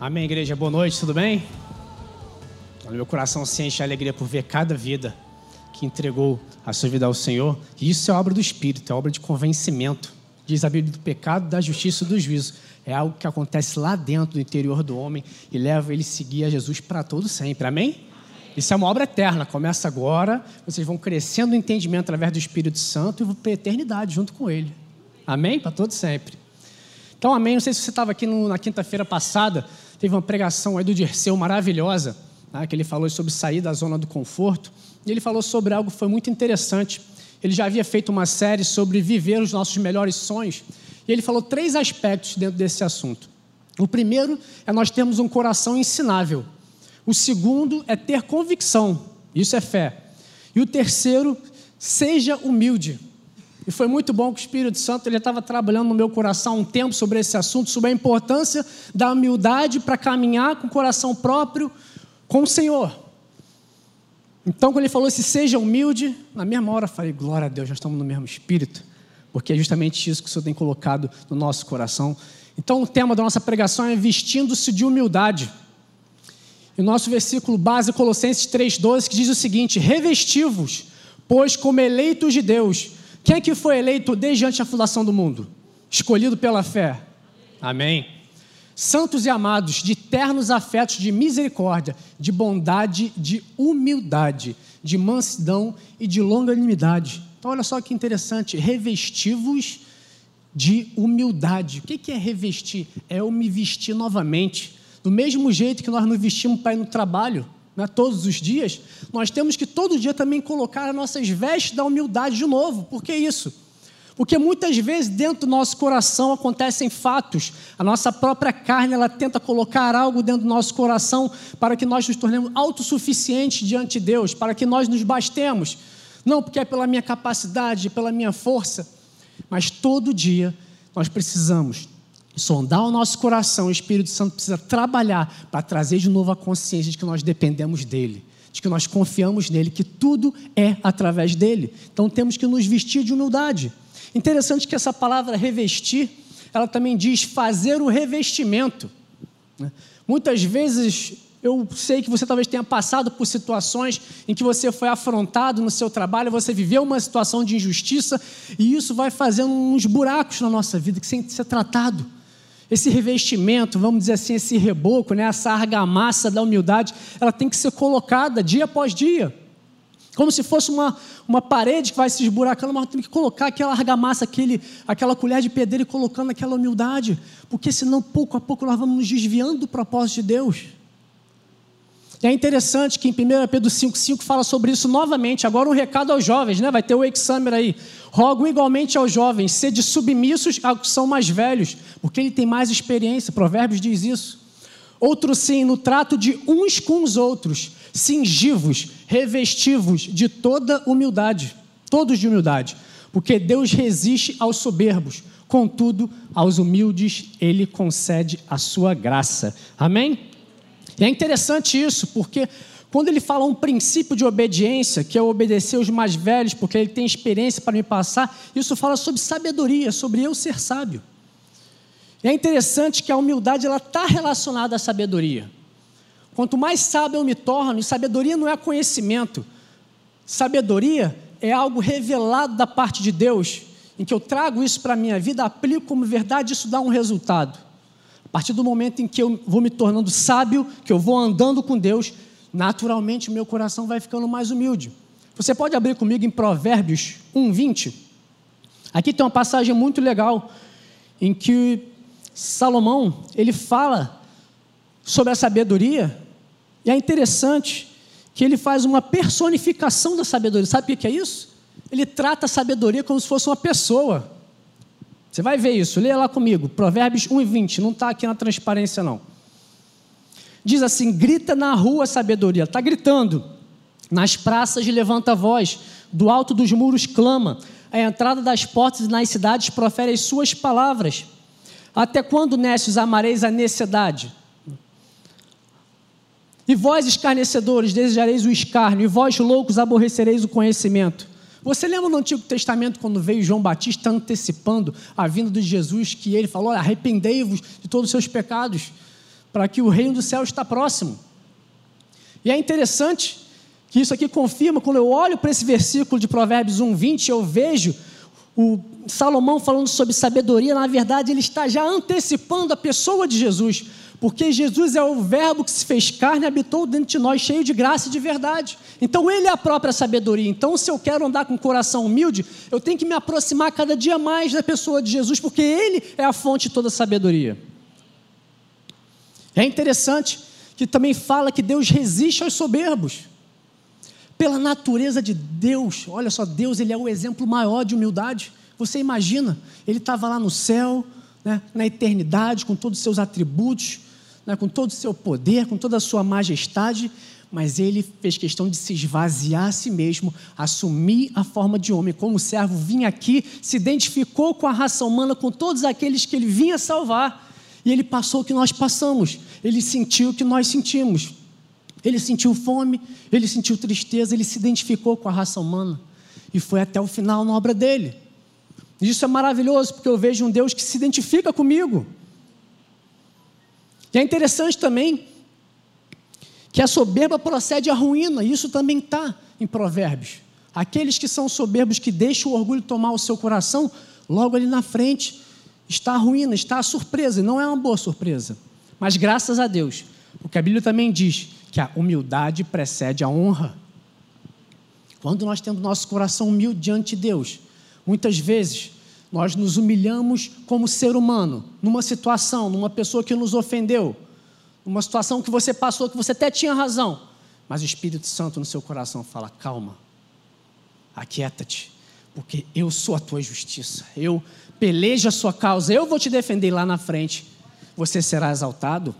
Amém, igreja. Boa noite, tudo bem? Meu coração se enche de alegria por ver cada vida que entregou a sua vida ao Senhor. E isso é obra do Espírito, é obra de convencimento. Diz a Bíblia do pecado, da justiça e do juízo. É algo que acontece lá dentro do interior do homem e leva ele a seguir a Jesus para todo sempre. Amém? Isso é uma obra eterna, começa agora, vocês vão crescendo no entendimento através do Espírito Santo e vão para a eternidade junto com Ele. Amém? Para todo sempre. Então, amém. Não sei se você estava aqui no, na quinta-feira passada, teve uma pregação aí do Dirceu maravilhosa, né, que ele falou sobre sair da zona do conforto. E ele falou sobre algo que foi muito interessante. Ele já havia feito uma série sobre viver os nossos melhores sonhos. E ele falou três aspectos dentro desse assunto. O primeiro é nós termos um coração ensinável. O segundo é ter convicção. Isso é fé. E o terceiro, seja humilde. E foi muito bom que o Espírito Santo ele estava trabalhando no meu coração um tempo sobre esse assunto, sobre a importância da humildade para caminhar com o coração próprio com o Senhor. Então, quando ele falou se seja humilde, na mesma hora eu falei, glória a Deus, já estamos no mesmo espírito, porque é justamente isso que o Senhor tem colocado no nosso coração. Então, o tema da nossa pregação é vestindo-se de humildade. E o nosso versículo base, Colossenses 3,12, que diz o seguinte: Revestivos, pois como eleitos de Deus, quem é que foi eleito desde antes da fundação do mundo? Escolhido pela fé. Amém. Santos e amados, de ternos afetos de misericórdia, de bondade, de humildade, de mansidão e de longanimidade. Então, olha só que interessante, revestivos de humildade. O que é revestir? É eu me vestir novamente. Do mesmo jeito que nós nos vestimos para ir no trabalho, né, todos os dias, nós temos que todo dia também colocar as nossas vestes da humildade de novo. Por que isso? Porque muitas vezes dentro do nosso coração acontecem fatos, a nossa própria carne ela tenta colocar algo dentro do nosso coração para que nós nos tornemos autossuficientes diante de Deus, para que nós nos bastemos. Não porque é pela minha capacidade, pela minha força, mas todo dia nós precisamos sondar o nosso coração, o Espírito Santo precisa trabalhar para trazer de novo a consciência de que nós dependemos dele, de que nós confiamos nele, que tudo é através dele. Então temos que nos vestir de humildade. Interessante que essa palavra revestir, ela também diz fazer o revestimento. Né? Muitas vezes eu sei que você talvez tenha passado por situações em que você foi afrontado no seu trabalho, você viveu uma situação de injustiça e isso vai fazendo uns buracos na nossa vida que tem que ser tratado. Esse revestimento, vamos dizer assim, esse reboco, né, essa argamassa da humildade, ela tem que ser colocada dia após dia. Como se fosse uma, uma parede que vai se esburacando, mas tem que colocar aquela argamassa, aquele, aquela colher de pedreiro e colocando aquela humildade. Porque senão, pouco a pouco, nós vamos nos desviando do propósito de Deus. E é interessante que em 1 Pedro 5,5 fala sobre isso novamente. Agora um recado aos jovens, né? Vai ter o examer aí. Rogo igualmente aos jovens, sede submissos aos que são mais velhos, porque ele tem mais experiência. Provérbios diz isso. Outro sim, no trato de uns com os outros, cingivos, revestivos de toda humildade, todos de humildade, porque Deus resiste aos soberbos, contudo, aos humildes ele concede a sua graça. Amém? E é interessante isso, porque quando ele fala um princípio de obediência, que é obedecer os mais velhos, porque ele tem experiência para me passar, isso fala sobre sabedoria, sobre eu ser sábio. E é interessante que a humildade ela está relacionada à sabedoria. Quanto mais sábio eu me torno, e sabedoria não é conhecimento, sabedoria é algo revelado da parte de Deus, em que eu trago isso para a minha vida, aplico como verdade, isso dá um resultado. A partir do momento em que eu vou me tornando sábio, que eu vou andando com Deus, naturalmente meu coração vai ficando mais humilde. Você pode abrir comigo em Provérbios 1, 20? Aqui tem uma passagem muito legal em que Salomão ele fala sobre a sabedoria e é interessante que ele faz uma personificação da sabedoria. Sabe o que é isso? Ele trata a sabedoria como se fosse uma pessoa. Você vai ver isso, leia lá comigo, Provérbios 1 e 20, não está aqui na transparência não. Diz assim: grita na rua a sabedoria, está gritando, nas praças levanta a voz, do alto dos muros clama, à entrada das portas e nas cidades profere as suas palavras. Até quando, nécios, amareis a necessidade? E vós, escarnecedores, desejareis o escárnio, e vós, loucos, aborrecereis o conhecimento. Você lembra no Antigo Testamento quando veio João Batista antecipando a vinda de Jesus, que ele falou: arrependei-vos de todos os seus pecados? Para que o reino do céu está próximo. E é interessante que isso aqui confirma, quando eu olho para esse versículo de Provérbios 1, 20, eu vejo o Salomão falando sobre sabedoria, na verdade, ele está já antecipando a pessoa de Jesus, porque Jesus é o Verbo que se fez carne e habitou dentro de nós, cheio de graça e de verdade. Então, Ele é a própria sabedoria. Então, se eu quero andar com um coração humilde, eu tenho que me aproximar cada dia mais da pessoa de Jesus, porque Ele é a fonte de toda sabedoria. É interessante que também fala que Deus resiste aos soberbos. Pela natureza de Deus, olha só, Deus ele é o exemplo maior de humildade. Você imagina, ele estava lá no céu, né, na eternidade, com todos os seus atributos, né, com todo o seu poder, com toda a sua majestade, mas ele fez questão de se esvaziar a si mesmo, assumir a forma de homem, como servo, vinha aqui, se identificou com a raça humana, com todos aqueles que ele vinha salvar, ele passou o que nós passamos, ele sentiu o que nós sentimos. Ele sentiu fome, ele sentiu tristeza, ele se identificou com a raça humana e foi até o final na obra dele. Isso é maravilhoso, porque eu vejo um Deus que se identifica comigo. E é interessante também que a soberba procede à ruína, e isso também está em Provérbios. Aqueles que são soberbos, que deixam o orgulho tomar o seu coração, logo ali na frente está a ruína, está a surpresa, e não é uma boa surpresa. Mas graças a Deus, porque a Bíblia também diz que a humildade precede a honra. Quando nós temos nosso coração humilde diante de Deus, muitas vezes nós nos humilhamos como ser humano, numa situação, numa pessoa que nos ofendeu, numa situação que você passou, que você até tinha razão, mas o Espírito Santo no seu coração fala: calma, aquieta-te, porque eu sou a tua justiça, eu pelejo a sua causa, eu vou te defender lá na frente, você será exaltado.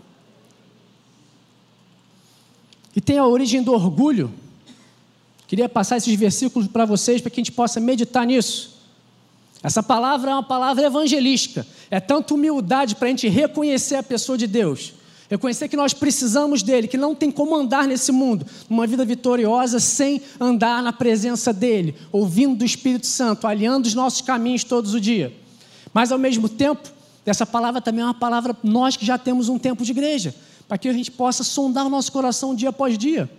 E tem a origem do orgulho. Queria passar esses versículos para vocês, para que a gente possa meditar nisso. Essa palavra é uma palavra evangelística. É tanto humildade para a gente reconhecer a pessoa de Deus. Reconhecer que nós precisamos dele, que não tem como andar nesse mundo, uma vida vitoriosa sem andar na presença dele, ouvindo do Espírito Santo, aliando os nossos caminhos todos os dias. Mas ao mesmo tempo, essa palavra também é uma palavra nós que já temos um tempo de igreja, para que a gente possa sondar o nosso coração dia após dia.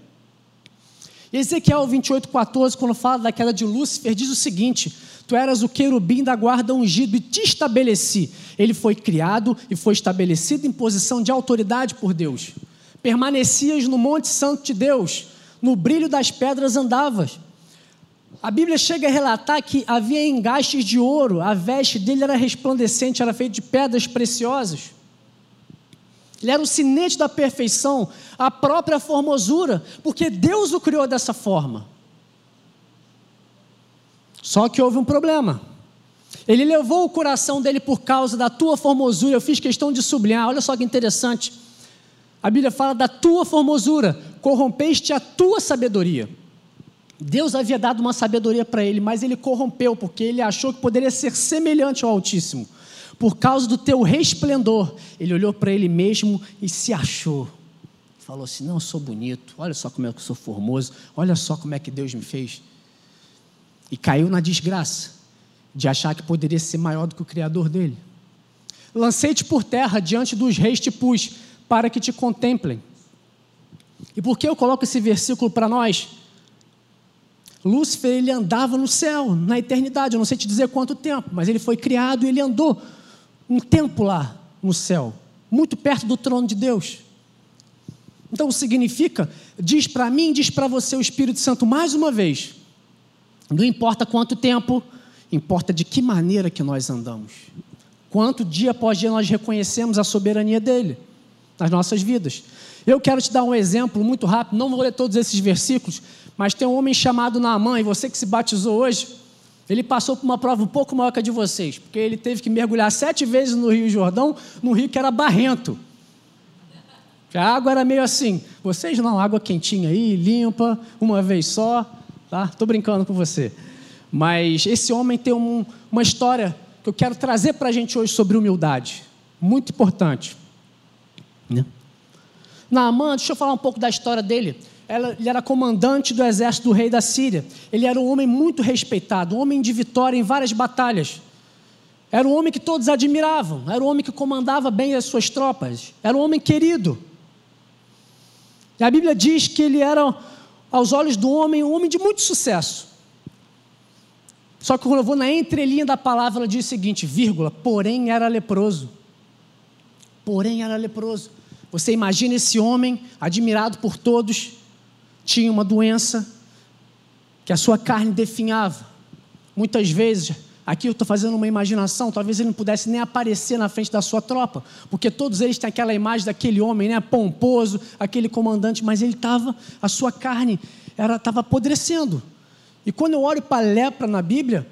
Ezequiel 28, 14, quando fala da queda de Lúcifer, diz o seguinte: Tu eras o querubim da guarda ungido e te estabeleci. Ele foi criado e foi estabelecido em posição de autoridade por Deus. Permanecias no Monte Santo de Deus, no brilho das pedras andavas. A Bíblia chega a relatar que havia engastes de ouro, a veste dele era resplandecente, era feita de pedras preciosas. Ele era o sinete da perfeição, a própria formosura, porque Deus o criou dessa forma. Só que houve um problema. Ele levou o coração dele por causa da tua formosura. Eu fiz questão de sublinhar. Olha só que interessante. A Bíblia fala da tua formosura, corrompeste a tua sabedoria. Deus havia dado uma sabedoria para ele, mas ele corrompeu, porque ele achou que poderia ser semelhante ao Altíssimo. Por causa do teu resplendor, ele olhou para ele mesmo e se achou. Falou assim: Não, eu sou bonito, olha só como é que eu sou formoso, olha só como é que Deus me fez e caiu na desgraça de achar que poderia ser maior do que o Criador dele. Lancei-te por terra diante dos reis te pus, para que te contemplem. E por que eu coloco esse versículo para nós? Lúcifer, ele andava no céu, na eternidade, eu não sei te dizer quanto tempo, mas ele foi criado e ele andou um tempo lá no céu, muito perto do trono de Deus. Então significa, diz para mim, diz para você o Espírito Santo mais uma vez, não importa quanto tempo, importa de que maneira que nós andamos. Quanto dia após dia nós reconhecemos a soberania dele nas nossas vidas. Eu quero te dar um exemplo muito rápido, não vou ler todos esses versículos, mas tem um homem chamado Naamã, e você que se batizou hoje, ele passou por uma prova um pouco maior que a de vocês, porque ele teve que mergulhar sete vezes no Rio Jordão, num rio que era barrento. A água era meio assim, vocês não, água quentinha aí, limpa, uma vez só tá? Estou brincando com você. Mas esse homem tem um, uma história que eu quero trazer para a gente hoje sobre humildade. Muito importante. Né? Naamã, deixa eu falar um pouco da história dele. Ele era comandante do exército do rei da Síria. Ele era um homem muito respeitado, um homem de vitória em várias batalhas. Era um homem que todos admiravam, era um homem que comandava bem as suas tropas, era um homem querido. E a Bíblia diz que ele era, aos olhos do homem, um homem de muito sucesso. Só que quando eu vou na entrelinha da palavra, ela diz o seguinte: vírgula, porém era leproso. Porém era leproso. Você imagina esse homem, admirado por todos, tinha uma doença que a sua carne definhava. Muitas vezes Aqui eu estou fazendo uma imaginação, talvez ele não pudesse nem aparecer na frente da sua tropa, porque todos eles têm aquela imagem daquele homem, né, pomposo, aquele comandante, mas ele estava, a sua carne estava apodrecendo. E quando eu olho para a lepra na Bíblia,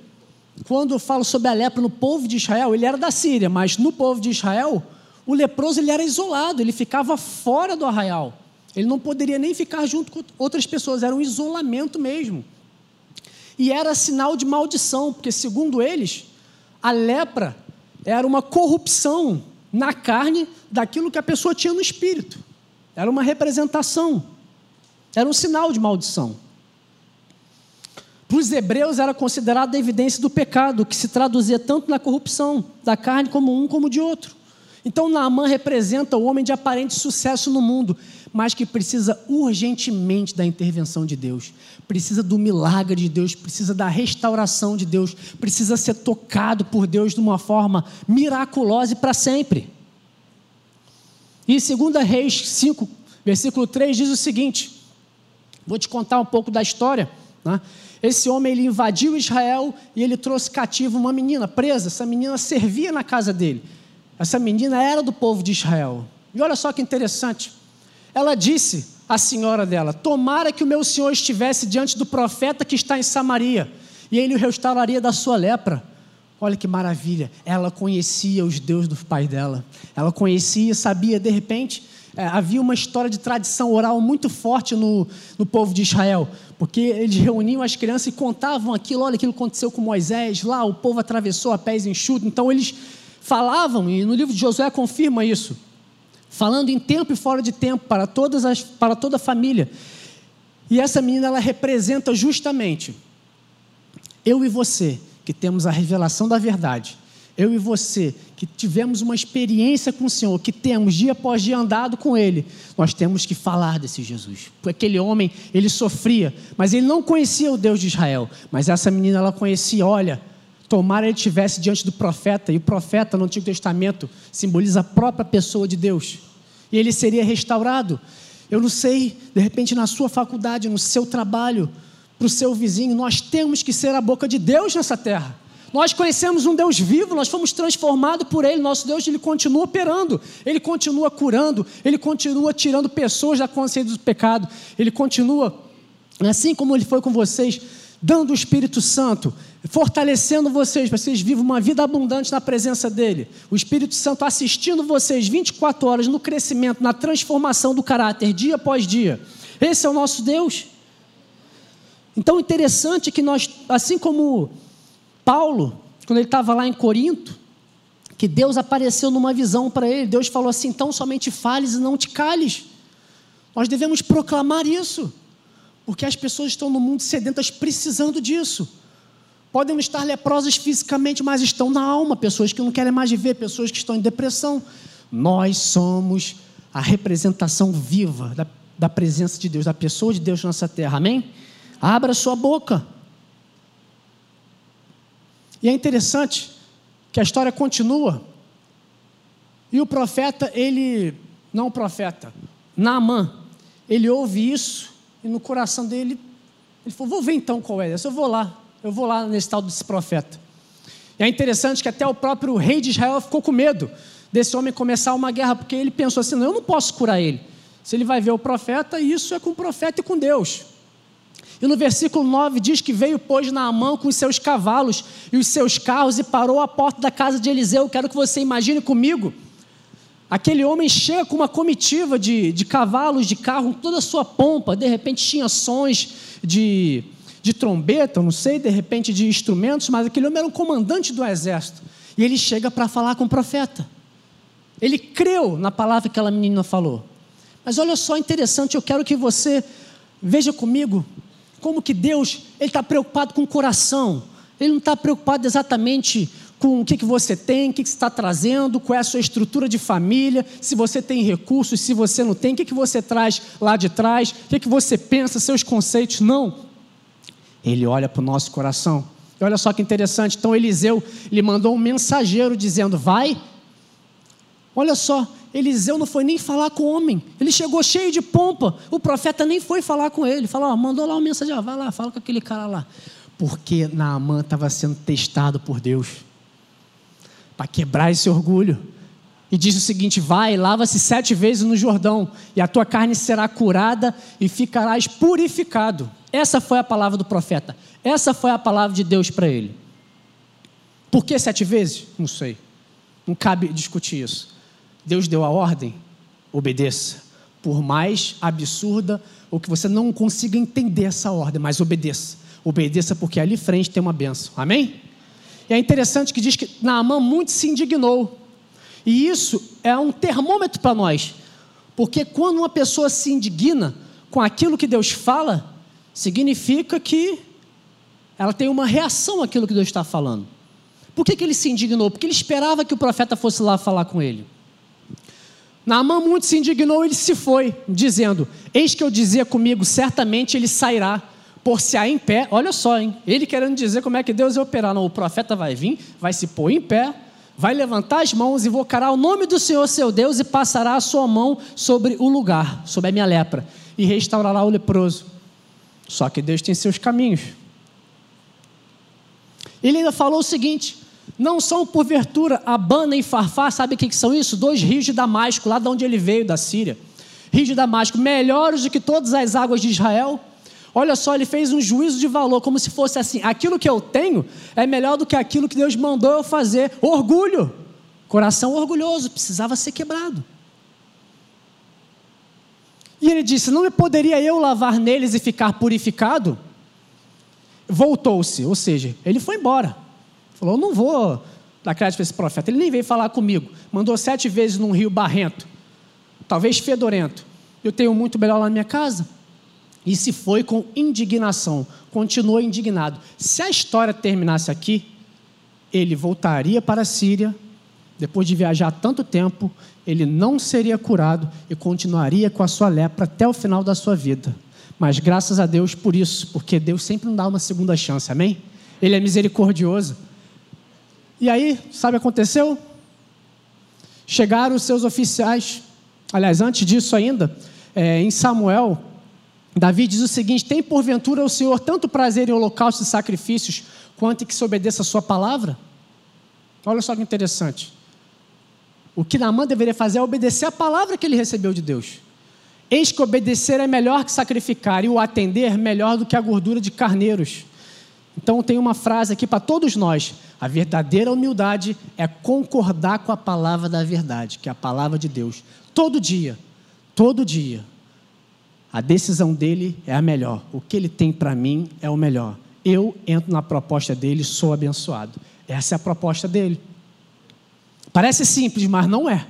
quando eu falo sobre a lepra no povo de Israel, ele era da Síria, mas no povo de Israel, o leproso ele era isolado, ele ficava fora do arraial. Ele não poderia nem ficar junto com outras pessoas, era um isolamento mesmo e era sinal de maldição, porque, segundo eles, a lepra era uma corrupção na carne daquilo que a pessoa tinha no espírito. Era uma representação, era um sinal de maldição. Para os hebreus era considerada a evidência do pecado, que se traduzia tanto na corrupção da carne como um como de outro. Então Naamã representa o homem de aparente sucesso no mundo, mas que precisa urgentemente da intervenção de Deus, precisa do milagre de Deus, precisa da restauração de Deus, precisa ser tocado por Deus de uma forma miraculosa e para sempre. E 2 Reis 5, versículo 3 diz o seguinte: vou te contar um pouco da história. Né? Esse homem ele invadiu Israel e ele trouxe cativo uma menina presa. Essa menina servia na casa dele. Essa menina era do povo de Israel. E olha só que interessante. Ela disse à senhora dela: Tomara que o meu senhor estivesse diante do profeta que está em Samaria, e ele o restauraria da sua lepra. Olha que maravilha. Ela conhecia os deuses do pai dela. Ela conhecia, sabia, de repente, é, havia uma história de tradição oral muito forte no, no povo de Israel, porque eles reuniam as crianças e contavam aquilo. Olha, aquilo aconteceu com Moisés, lá o povo atravessou a pés enxutos. Então eles falavam, e no livro de Josué confirma isso falando em tempo e fora de tempo para, todas as, para toda a família. E essa menina, ela representa justamente eu e você, que temos a revelação da verdade. Eu e você, que tivemos uma experiência com o Senhor, que temos dia após dia andado com Ele, nós temos que falar desse Jesus. Porque aquele homem, ele sofria, mas ele não conhecia o Deus de Israel. Mas essa menina, ela conhecia, olha, tomara ele estivesse diante do profeta, e o profeta no Antigo Testamento simboliza a própria pessoa de Deus, e ele seria restaurado. Eu não sei, de repente na sua faculdade, no seu trabalho, para o seu vizinho, nós temos que ser a boca de Deus nessa terra. Nós conhecemos um Deus vivo, nós fomos transformados por Ele. Nosso Deus, Ele continua operando, Ele continua curando, Ele continua tirando pessoas da consciência do pecado, Ele continua, assim como Ele foi com vocês, dando o Espírito Santo, fortalecendo vocês, vocês vivam uma vida abundante na presença dEle. O Espírito Santo assistindo vocês 24 horas no crescimento, na transformação do caráter, dia após dia. Esse é o nosso Deus. Então, interessante que nós, assim como Paulo, quando ele estava lá em Corinto, que Deus apareceu numa visão para ele, Deus falou assim: então somente fales e não te cales. Nós devemos proclamar isso. Porque as pessoas estão no mundo sedentas precisando disso. Podem estar leprosas fisicamente, mas estão na alma. Pessoas que não querem mais viver, pessoas que estão em depressão. Nós somos a representação viva da, da presença de Deus, da pessoa de Deus na nossa terra. Amém? Abra sua boca. E é interessante que a história continua. E o profeta, ele, não o profeta, Naamã, ele ouve isso e no coração dele, ele falou: Vou ver então qual é essa. Eu vou lá, eu vou lá nesse tal desse profeta. E é interessante que até o próprio rei de Israel ficou com medo desse homem começar uma guerra, porque ele pensou assim: Não, eu não posso curar ele. Se ele vai ver o profeta, isso é com o profeta e com Deus. E no versículo 9 diz que veio, pois, Naamã com os seus cavalos e os seus carros e parou à porta da casa de Eliseu. Quero que você imagine comigo Aquele homem chega com uma comitiva de, de cavalos, de carro, toda a sua pompa. De repente tinha sons de, de trombeta, não sei, de repente de instrumentos, mas aquele homem era um comandante do exército. E ele chega para falar com o profeta. Ele creu na palavra que aquela menina falou. Mas olha só interessante, eu quero que você veja comigo como que Deus ele está preocupado com o coração. Ele não está preocupado exatamente com o que, que você tem, o que, que você está trazendo, qual é a sua estrutura de família, se você tem recursos, se você não tem, o que, que você traz lá de trás, o que, que você pensa, seus conceitos. Não. Ele olha para o nosso coração. E olha só que interessante. Então Eliseu lhe mandou um mensageiro dizendo: Vai. Olha só, Eliseu não foi nem falar com o homem. Ele chegou cheio de pompa. O profeta nem foi falar com ele. Falou: mandou lá um mensageiro, vai lá, fala com aquele cara lá. Porque Naamã estava sendo testado por Deus para quebrar esse orgulho. E diz o seguinte: Vai, lava-se sete vezes no Jordão, e a tua carne será curada e ficarás purificado. Essa foi a palavra do profeta. Essa foi a palavra de Deus para ele. Por que sete vezes? Não sei. Não cabe discutir isso. Deus deu a ordem, obedeça. Por mais absurda ou que você não consiga entender essa ordem, mas obedeça. Obedeça porque ali frente tem uma benção. Amém? E é interessante que diz que Naamã muito se indignou. E isso é um termômetro para nós. Porque quando uma pessoa se indigna com aquilo que Deus fala, significa que ela tem uma reação àquilo que Deus está falando. Por que, que ele se indignou? Porque ele esperava que o profeta fosse lá falar com ele. Naamã muito se indignou ele se foi, dizendo: Eis que eu dizia comigo, certamente ele sairá, por se em pé. Olha só, hein? Ele querendo dizer como é que Deus ia operar. Não, o profeta vai vir, vai se pôr em pé, vai levantar as mãos, invocará o nome do Senhor seu Deus e passará a sua mão sobre o lugar, sobre a minha lepra, e restaurará o leproso. Só que Deus tem seus caminhos. Ele ainda falou o seguinte: não são por vertura Abana e Farfá, sabe o que são isso? Dois rios de Damasco, lá de onde ele veio, da Síria. Rios de Damasco, melhores do que todas as águas de Israel. Olha só, ele fez um juízo de valor, como se fosse assim: aquilo que eu tenho é melhor do que aquilo que Deus mandou eu fazer. Orgulho, coração orgulhoso, precisava ser quebrado. E ele disse: Não poderia eu lavar neles e ficar purificado? Voltou-se, ou seja, ele foi embora. Falou: Não vou dar crédito para esse profeta. Ele nem veio falar comigo. Mandou sete vezes num rio barrento, talvez fedorento. Eu tenho muito melhor lá na minha casa. E se foi com indignação, continuou indignado. Se a história terminasse aqui, ele voltaria para a Síria, depois de viajar tanto tempo, ele não seria curado e continuaria com a sua lepra até o final da sua vida. Mas graças a Deus por isso, porque Deus sempre nos dá uma segunda chance, amém? Ele é misericordioso. E aí, sabe o que aconteceu? Chegaram os seus oficiais. Aliás, antes disso ainda, é, em Samuel, Davi diz o seguinte: Tem porventura o Senhor tanto prazer em holocaustos e sacrifícios, quanto em que se obedeça a sua palavra? Olha só que interessante. O que Naamã deveria fazer é obedecer a palavra que ele recebeu de Deus. Eis que obedecer é melhor que sacrificar, e o atender melhor do que a gordura de carneiros. Então tem uma frase aqui para todos nós: a verdadeira humildade é concordar com a palavra da verdade, que é a palavra de Deus. Todo dia, todo dia, a decisão dele é a melhor. O que ele tem para mim é o melhor. Eu entro na proposta dele, sou abençoado. Essa é a proposta dele. Parece simples, mas não é.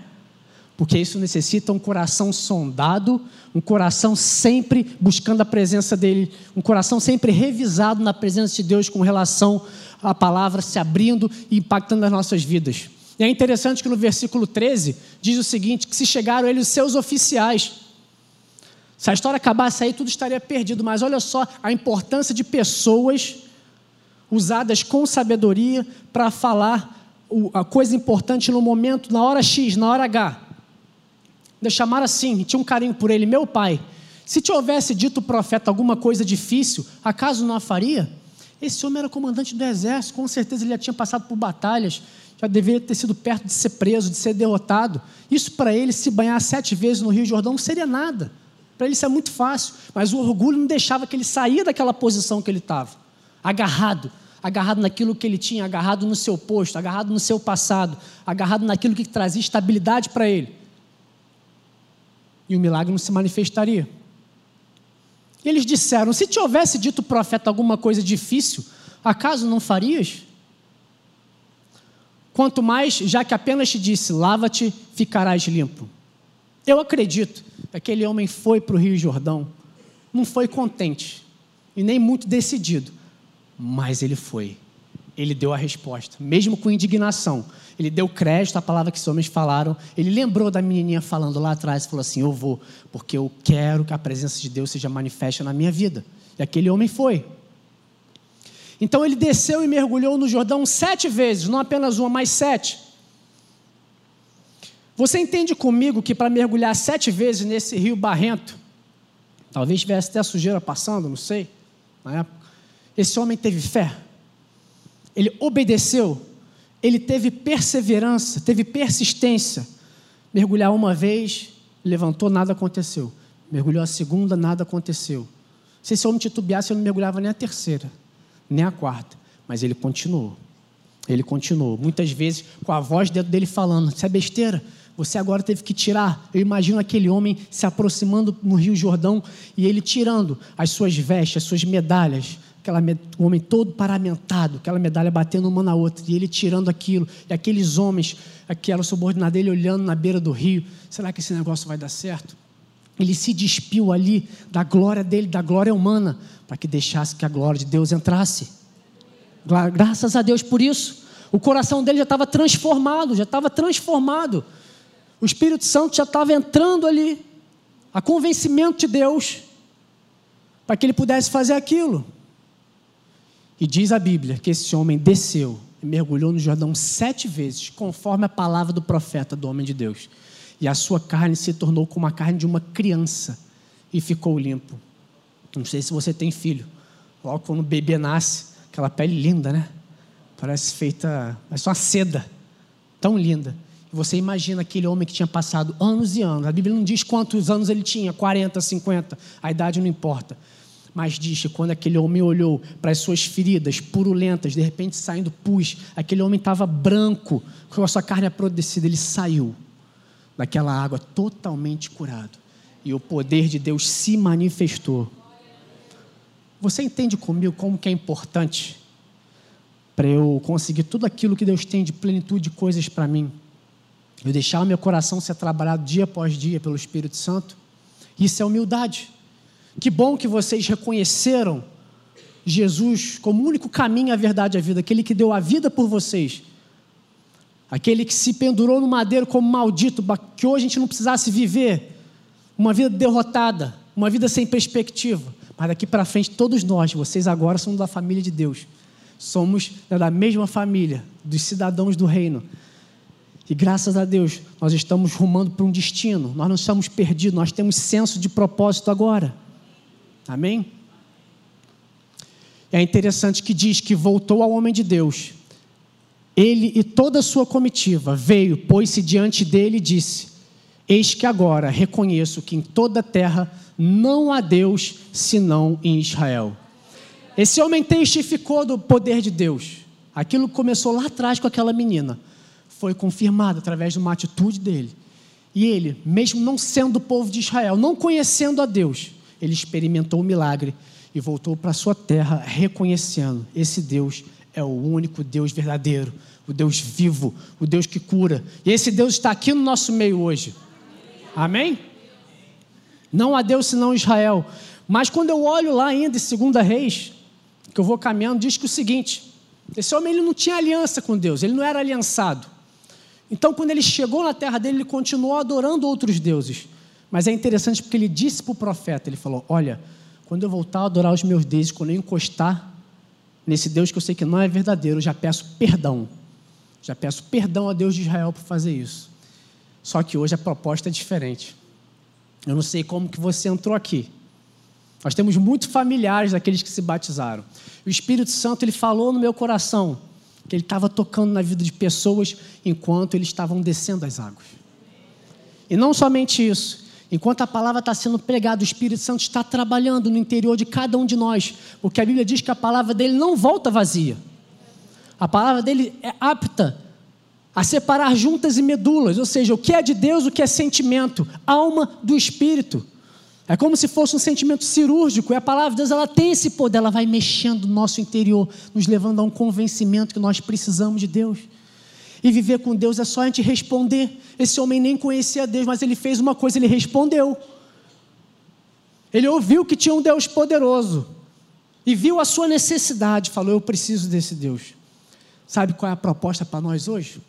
Porque isso necessita um coração sondado, um coração sempre buscando a presença dele, um coração sempre revisado na presença de Deus com relação à palavra se abrindo e impactando as nossas vidas. E é interessante que no versículo 13 diz o seguinte: que se chegaram eles os seus oficiais se a história acabasse aí, tudo estaria perdido. Mas olha só a importância de pessoas usadas com sabedoria para falar a coisa importante no momento, na hora X, na hora H. De chamar assim, tinha um carinho por ele, meu pai. Se te houvesse dito o profeta alguma coisa difícil, acaso não a faria? Esse homem era comandante do exército, com certeza ele já tinha passado por batalhas, já deveria ter sido perto de ser preso, de ser derrotado. Isso para ele, se banhar sete vezes no Rio Jordão, não seria nada. Para ele isso é muito fácil, mas o orgulho não deixava que ele saia daquela posição que ele estava, agarrado, agarrado naquilo que ele tinha, agarrado no seu posto, agarrado no seu passado, agarrado naquilo que trazia estabilidade para ele. E o milagre não se manifestaria. E eles disseram: Se te houvesse dito o profeta alguma coisa difícil, acaso não farias? Quanto mais, já que apenas te disse: lava-te, ficarás limpo. Eu acredito aquele homem foi para o Rio Jordão, não foi contente e nem muito decidido, mas ele foi. ele deu a resposta, mesmo com indignação. Ele deu crédito à palavra que os homens falaram. Ele lembrou da menininha falando lá atrás, falou assim: Eu vou, porque eu quero que a presença de Deus seja manifesta na minha vida. E aquele homem foi. Então ele desceu e mergulhou no Jordão sete vezes, não apenas uma, mas sete. Você entende comigo que para mergulhar sete vezes nesse rio barrento, talvez tivesse até sujeira passando, não sei, na época, esse homem teve fé, ele obedeceu, ele teve perseverança, teve persistência. Mergulhar uma vez, levantou, nada aconteceu. Mergulhou a segunda, nada aconteceu. Se esse homem titubeasse, ele não mergulhava nem a terceira, nem a quarta. Mas ele continuou. Ele continuou. Muitas vezes com a voz dentro dele falando: Isso é besteira, você agora teve que tirar. Eu imagino aquele homem se aproximando no Rio Jordão e ele tirando as suas vestes, as suas medalhas. Aquela, o homem todo paramentado, aquela medalha batendo uma na outra, e ele tirando aquilo, e aqueles homens, aquela subordinada dele olhando na beira do rio: será que esse negócio vai dar certo? Ele se despiu ali da glória dele, da glória humana, para que deixasse que a glória de Deus entrasse. Graças a Deus por isso. O coração dele já estava transformado, já estava transformado. O Espírito Santo já estava entrando ali, a convencimento de Deus, para que ele pudesse fazer aquilo. E diz a Bíblia que esse homem desceu e mergulhou no Jordão sete vezes, conforme a palavra do profeta, do homem de Deus. E a sua carne se tornou como a carne de uma criança e ficou limpo. Não sei se você tem filho. Logo quando o bebê nasce, aquela pele linda, né? Parece feita, parece uma seda, tão linda. Você imagina aquele homem que tinha passado anos e anos. A Bíblia não diz quantos anos ele tinha, 40, 50, a idade não importa. Mas diz que quando aquele homem olhou para as suas feridas purulentas, de repente saindo pus, aquele homem estava branco, com a sua carne apodrecida, ele saiu daquela água totalmente curado. E o poder de Deus se manifestou. Você entende comigo como que é importante para eu conseguir tudo aquilo que Deus tem de plenitude de coisas para mim? Eu deixar o meu coração ser trabalhado dia após dia pelo Espírito Santo, isso é humildade. Que bom que vocês reconheceram Jesus como o único caminho, a verdade e a vida, aquele que deu a vida por vocês, aquele que se pendurou no madeiro como maldito, que hoje a gente não precisasse viver uma vida derrotada, uma vida sem perspectiva. Mas daqui para frente, todos nós, vocês agora somos da família de Deus, somos da mesma família, dos cidadãos do reino. E graças a Deus, nós estamos rumando para um destino, nós não estamos perdidos, nós temos senso de propósito agora. Amém? É interessante que diz que voltou ao homem de Deus. Ele e toda a sua comitiva veio, pôs-se diante dele e disse: Eis que agora reconheço que em toda a terra não há Deus senão em Israel. Esse homem testificou do poder de Deus. Aquilo começou lá atrás com aquela menina foi confirmado através de uma atitude dele. E ele, mesmo não sendo do povo de Israel, não conhecendo a Deus, ele experimentou o milagre e voltou para sua terra reconhecendo: esse Deus é o único Deus verdadeiro, o Deus vivo, o Deus que cura. E esse Deus está aqui no nosso meio hoje. Amém? Não há Deus senão Israel. Mas quando eu olho lá ainda em 2 Reis, que eu vou caminhando, diz que o seguinte: esse homem ele não tinha aliança com Deus, ele não era aliançado. Então, quando ele chegou na terra dele, ele continuou adorando outros deuses. Mas é interessante porque ele disse para o profeta: ele falou, Olha, quando eu voltar a adorar os meus deuses, quando eu encostar nesse Deus que eu sei que não é verdadeiro, eu já peço perdão. Já peço perdão a Deus de Israel por fazer isso. Só que hoje a proposta é diferente. Eu não sei como que você entrou aqui. Nós temos muitos familiares daqueles que se batizaram. O Espírito Santo ele falou no meu coração que ele estava tocando na vida de pessoas enquanto eles estavam descendo as águas. E não somente isso, enquanto a palavra está sendo pregada, o Espírito Santo está trabalhando no interior de cada um de nós, porque a Bíblia diz que a palavra dele não volta vazia. A palavra dele é apta a separar juntas e medulas, ou seja, o que é de Deus, o que é sentimento, alma do Espírito. É como se fosse um sentimento cirúrgico, e a palavra de Deus ela tem esse poder, ela vai mexendo no nosso interior, nos levando a um convencimento que nós precisamos de Deus. E viver com Deus é só a gente responder. Esse homem nem conhecia Deus, mas ele fez uma coisa, ele respondeu. Ele ouviu que tinha um Deus poderoso e viu a sua necessidade, falou: Eu preciso desse Deus. Sabe qual é a proposta para nós hoje?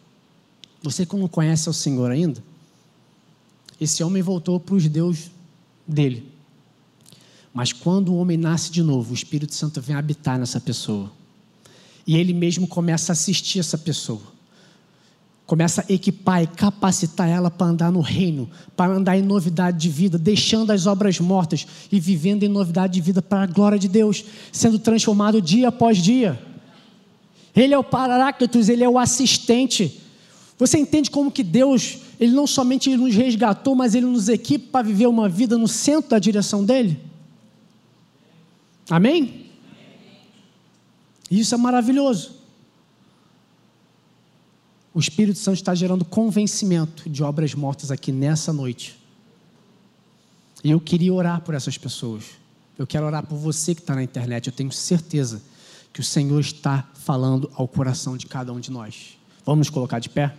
Você que não conhece o Senhor ainda, esse homem voltou para os Deus dele. Mas quando o homem nasce de novo, o Espírito Santo vem habitar nessa pessoa. E ele mesmo começa a assistir essa pessoa. Começa a equipar e capacitar ela para andar no reino, para andar em novidade de vida, deixando as obras mortas e vivendo em novidade de vida para a glória de Deus, sendo transformado dia após dia. Ele é o Paráclitos, ele é o assistente. Você entende como que Deus, ele não somente nos resgatou, mas ele nos equipa para viver uma vida no centro da direção dele? Amém? Isso é maravilhoso. O Espírito Santo está gerando convencimento de obras mortas aqui nessa noite. E eu queria orar por essas pessoas. Eu quero orar por você que está na internet. Eu tenho certeza que o Senhor está falando ao coração de cada um de nós. Vamos colocar de pé?